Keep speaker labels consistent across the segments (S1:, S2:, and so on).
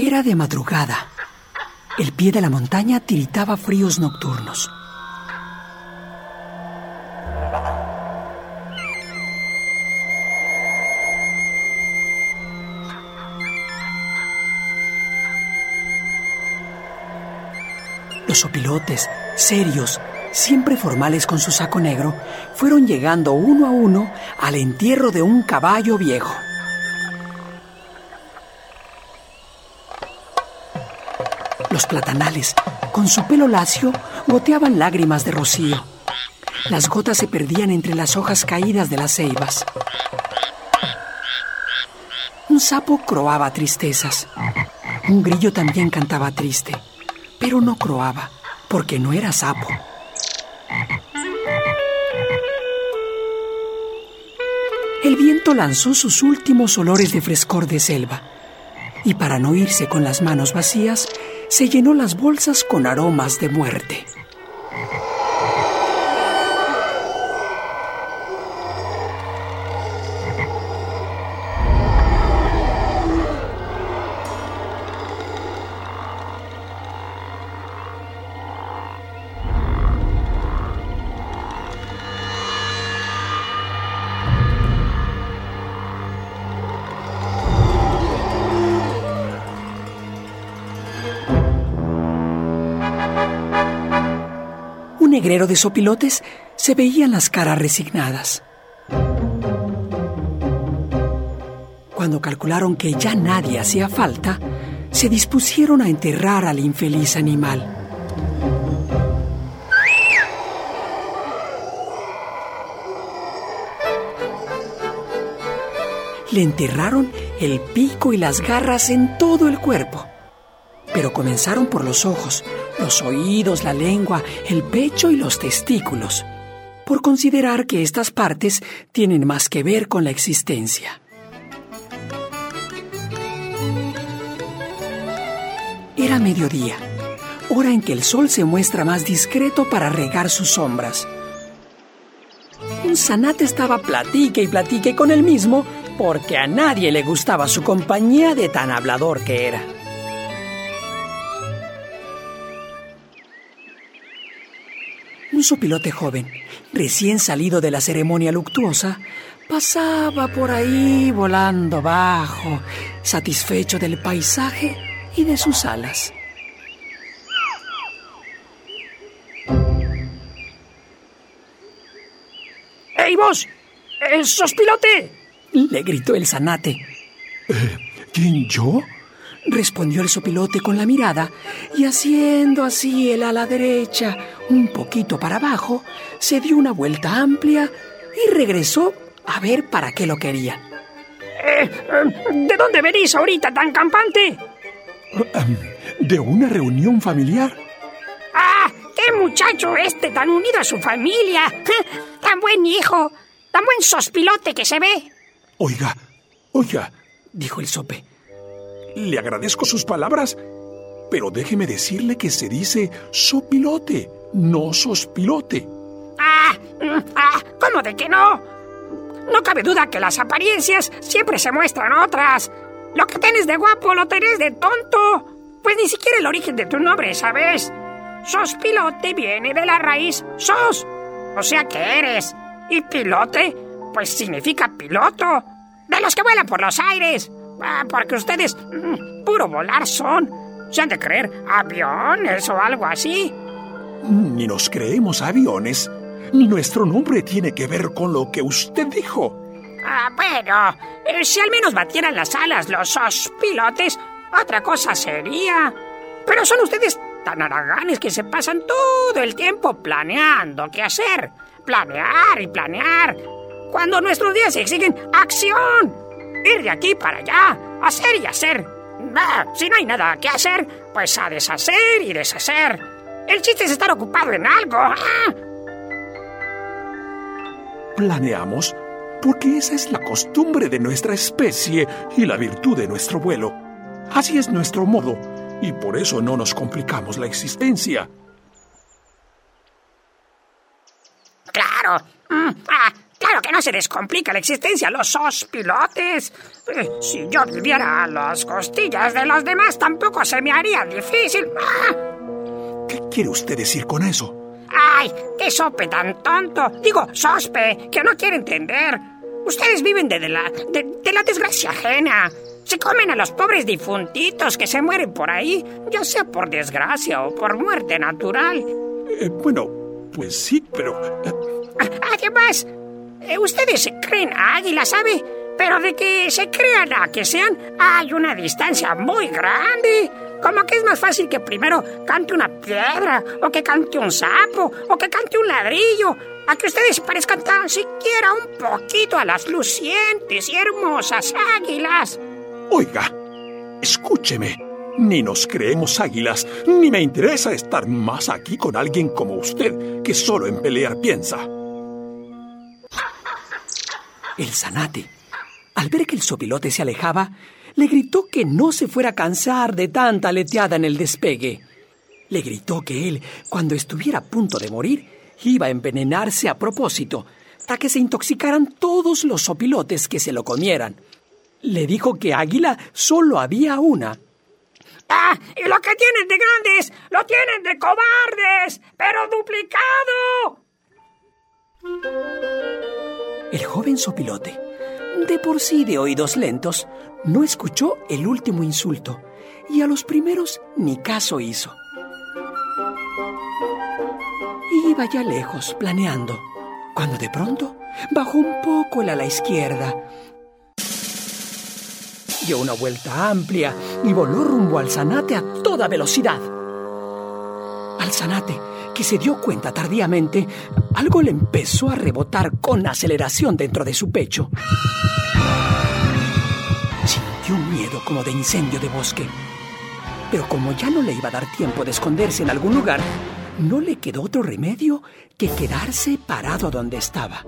S1: Era de madrugada. El pie de la montaña tiritaba fríos nocturnos. Los opilotes, serios, siempre formales con su saco negro, fueron llegando uno a uno al entierro de un caballo viejo. Los platanales, con su pelo lacio, goteaban lágrimas de rocío. Las gotas se perdían entre las hojas caídas de las ceibas. Un sapo croaba tristezas. Un grillo también cantaba triste pero no croaba, porque no era sapo. El viento lanzó sus últimos olores de frescor de selva, y para no irse con las manos vacías, se llenó las bolsas con aromas de muerte. Negrero de sopilotes se veían las caras resignadas. Cuando calcularon que ya nadie hacía falta, se dispusieron a enterrar al infeliz animal. Le enterraron el pico y las garras en todo el cuerpo, pero comenzaron por los ojos, los oídos, la lengua, el pecho y los testículos, por considerar que estas partes tienen más que ver con la existencia. Era mediodía, hora en que el sol se muestra más discreto para regar sus sombras. Un zanate estaba platique y platique con él mismo porque a nadie le gustaba su compañía de tan hablador que era. Un sopilote joven, recién salido de la ceremonia luctuosa, pasaba por ahí volando bajo, satisfecho del paisaje y de sus alas.
S2: ¡Ey vos! ¡Sos pilote!
S1: Le gritó el zanate.
S3: Eh, ¿Quién yo?
S1: Respondió el sopilote con la mirada y haciendo así el ala derecha un poquito para abajo, se dio una vuelta amplia y regresó a ver para qué lo querían.
S2: Eh, eh, ¿De dónde venís ahorita tan campante?
S3: De una reunión familiar.
S2: ¡Ah! ¡Qué muchacho este tan unido a su familia! ¡Tan buen hijo! ¡Tan buen sospilote que se ve!
S3: Oiga, oiga,
S1: dijo el sope.
S3: Le agradezco sus palabras, pero déjeme decirle que se dice sopilote, no sospilote.
S2: ¡Ah! ¡Ah! ¿Cómo de que no? No cabe duda que las apariencias siempre se muestran otras. Lo que tienes de guapo lo tenés de tonto. Pues ni siquiera el origen de tu nombre, ¿sabes? Sospilote viene de la raíz sos, o sea que eres. Y pilote, pues significa piloto, de los que vuelan por los aires. Ah, porque ustedes mm, puro volar son. Se han de creer aviones o algo así.
S3: Ni nos creemos aviones, ni nuestro nombre tiene que ver con lo que usted dijo.
S2: Ah, bueno, eh, si al menos batieran las alas los pilotes, otra cosa sería. Pero son ustedes tan haraganes que se pasan todo el tiempo planeando qué hacer. Planear y planear. Cuando nuestros días exigen acción ir de aquí para allá, hacer y hacer. si no hay nada que hacer, pues a deshacer y deshacer. El chiste es estar ocupado en algo. ¿ah?
S3: Planeamos porque esa es la costumbre de nuestra especie y la virtud de nuestro vuelo. Así es nuestro modo, y por eso no nos complicamos la existencia.
S2: Claro. Mm, ah, se les complica la existencia a los sospilotes. Eh, si yo viviera a las costillas de los demás, tampoco se me haría difícil. ¡Ah!
S3: ¿Qué quiere usted decir con eso?
S2: ¡Ay! ¡Qué sope tan tonto! Digo, sospe, que no quiere entender. Ustedes viven de, la, de, la desgracia ajena. Se comen a los pobres difuntitos que se mueren por ahí, ya sea por desgracia o por muerte natural.
S3: Eh, bueno, pues sí, pero... Eh,
S2: Además, eh, ustedes creen águila, ¿sabe? Pero de que se crean a que sean, hay una distancia muy grande. Como que es más fácil que primero cante una piedra, o que cante un sapo, o que cante un ladrillo, a que ustedes parezcan tan siquiera un poquito a las lucientes y hermosas águilas.
S3: Oiga, escúcheme. Ni nos creemos águilas, ni me interesa estar más aquí con alguien como usted, que solo en pelear piensa.
S1: El zanate, al ver que el sopilote se alejaba, le gritó que no se fuera a cansar de tanta aleteada en el despegue. Le gritó que él, cuando estuviera a punto de morir, iba a envenenarse a propósito, para que se intoxicaran todos los sopilotes que se lo comieran. Le dijo que águila solo había una.
S2: ¡Ah! Y lo que tienen de grandes, lo tienen de cobardes, pero duplicado.
S1: El joven sopilote de por sí de oídos lentos, no escuchó el último insulto y a los primeros ni caso hizo. Iba ya lejos, planeando, cuando de pronto bajó un poco el a la izquierda. Dio una vuelta amplia y voló rumbo al zanate a toda velocidad. Al zanate, que se dio cuenta tardíamente, algo le empezó a rebotar con aceleración dentro de su pecho. Sintió un miedo como de incendio de bosque. Pero como ya no le iba a dar tiempo de esconderse en algún lugar, no le quedó otro remedio que quedarse parado donde estaba,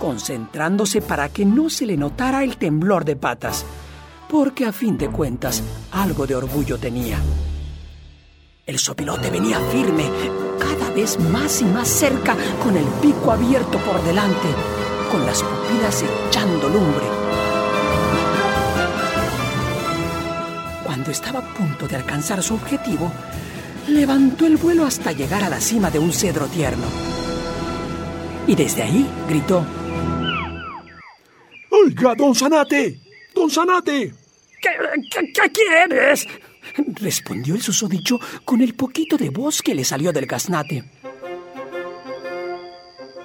S1: concentrándose para que no se le notara el temblor de patas, porque a fin de cuentas algo de orgullo tenía. El sopilote venía firme, cada vez más y más cerca, con el pico abierto por delante, con las pupilas echando lumbre. Cuando estaba a punto de alcanzar su objetivo, levantó el vuelo hasta llegar a la cima de un cedro tierno. Y desde ahí gritó:
S3: ¡Oiga, don Zanate! ¡Don Zanate!
S2: ¿Qué, qué quieres?
S1: Respondió el susodicho con el poquito de voz que le salió del gaznate.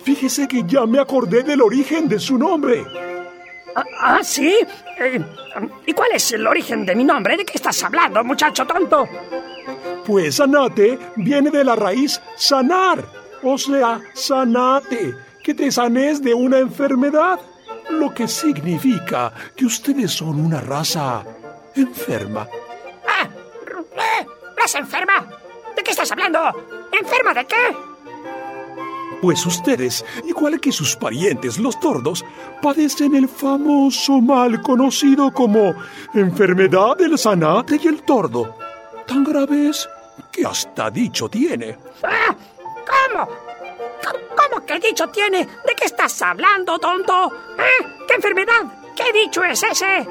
S3: Fíjese que ya me acordé del origen de su nombre.
S2: ¿Ah, ah sí? Eh, ¿Y cuál es el origen de mi nombre? ¿De qué estás hablando, muchacho tonto?
S3: Pues sanate viene de la raíz sanar, o sea, sanate, que te sanes de una enfermedad, lo que significa que ustedes son una raza enferma
S2: enferma? ¿De qué estás hablando? ¿Enferma de qué?
S3: Pues ustedes, igual que sus parientes los tordos, padecen el famoso mal conocido como enfermedad del zanate y el tordo. Tan grave es que hasta dicho tiene.
S2: Ah, ¿Cómo? ¿Cómo que dicho tiene? ¿De qué estás hablando, tonto? ¿Eh? ¿Qué enfermedad? ¿Qué dicho es ese?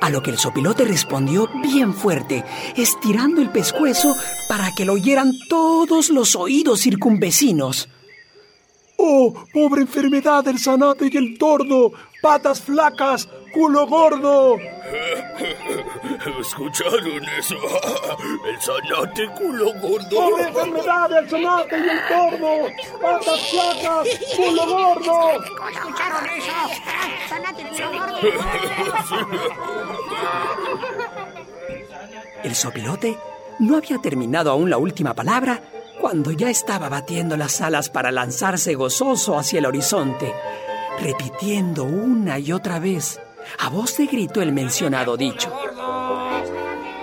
S1: A lo que el sopilote respondió bien fuerte, estirando el pescuezo para que lo oyeran todos los oídos circunvecinos.
S3: ¡Oh, pobre enfermedad del zanate y el tordo! ¡Patas flacas! ¡Culo gordo!
S4: ¿Escucharon eso? El zanate culo gordo.
S3: ¡Pobre enfermedad del zanate y el tordo! ¡Patas flacas! ¡Culo gordo!
S2: ¿Escucharon eso? ¡Zanate culo gordo!
S1: El sopilote no había terminado aún la última palabra cuando ya estaba batiendo las alas para lanzarse gozoso hacia el horizonte, repitiendo una y otra vez, a voz de grito, el mencionado dicho.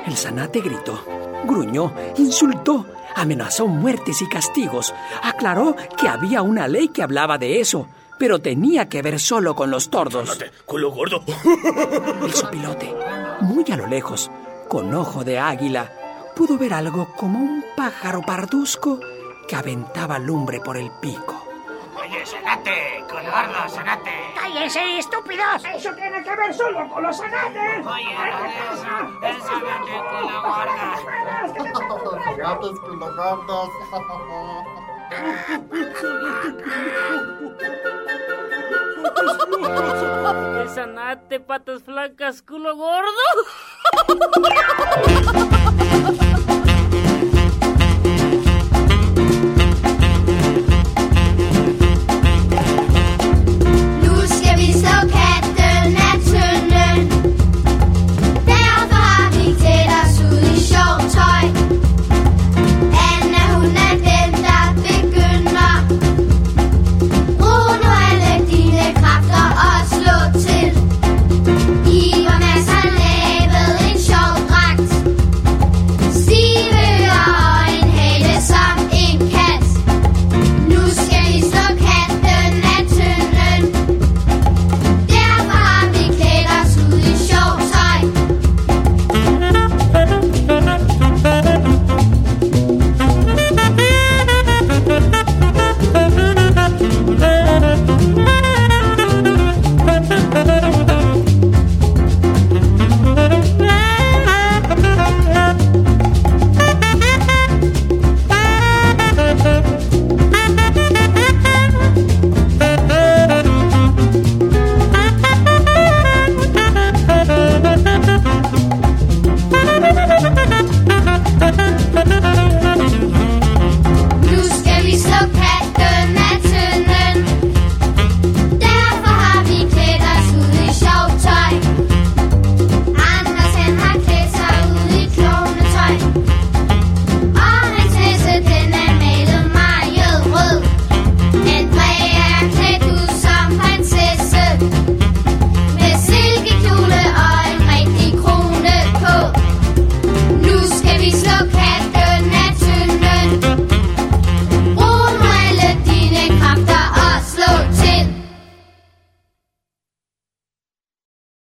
S1: El zanate gritó, gruñó, insultó, amenazó muertes y castigos, aclaró que había una ley que hablaba de eso, pero tenía que ver solo con los tordos.
S4: culo gordo.
S1: El sopilote, muy a lo lejos, con ojo de águila, pudo ver algo como un pájaro parduzco que aventaba lumbre por el pico.
S2: Oye, Zanate, culo gordo, Zanate.
S5: ¡Cállense, estúpidos! ¡Eso tiene que ver solo con los zanates!
S2: Oye, no de eso. El Zanate, culo gordo.
S6: Gatos culo gordos.
S7: El zanate, patas flacas, culo gordo.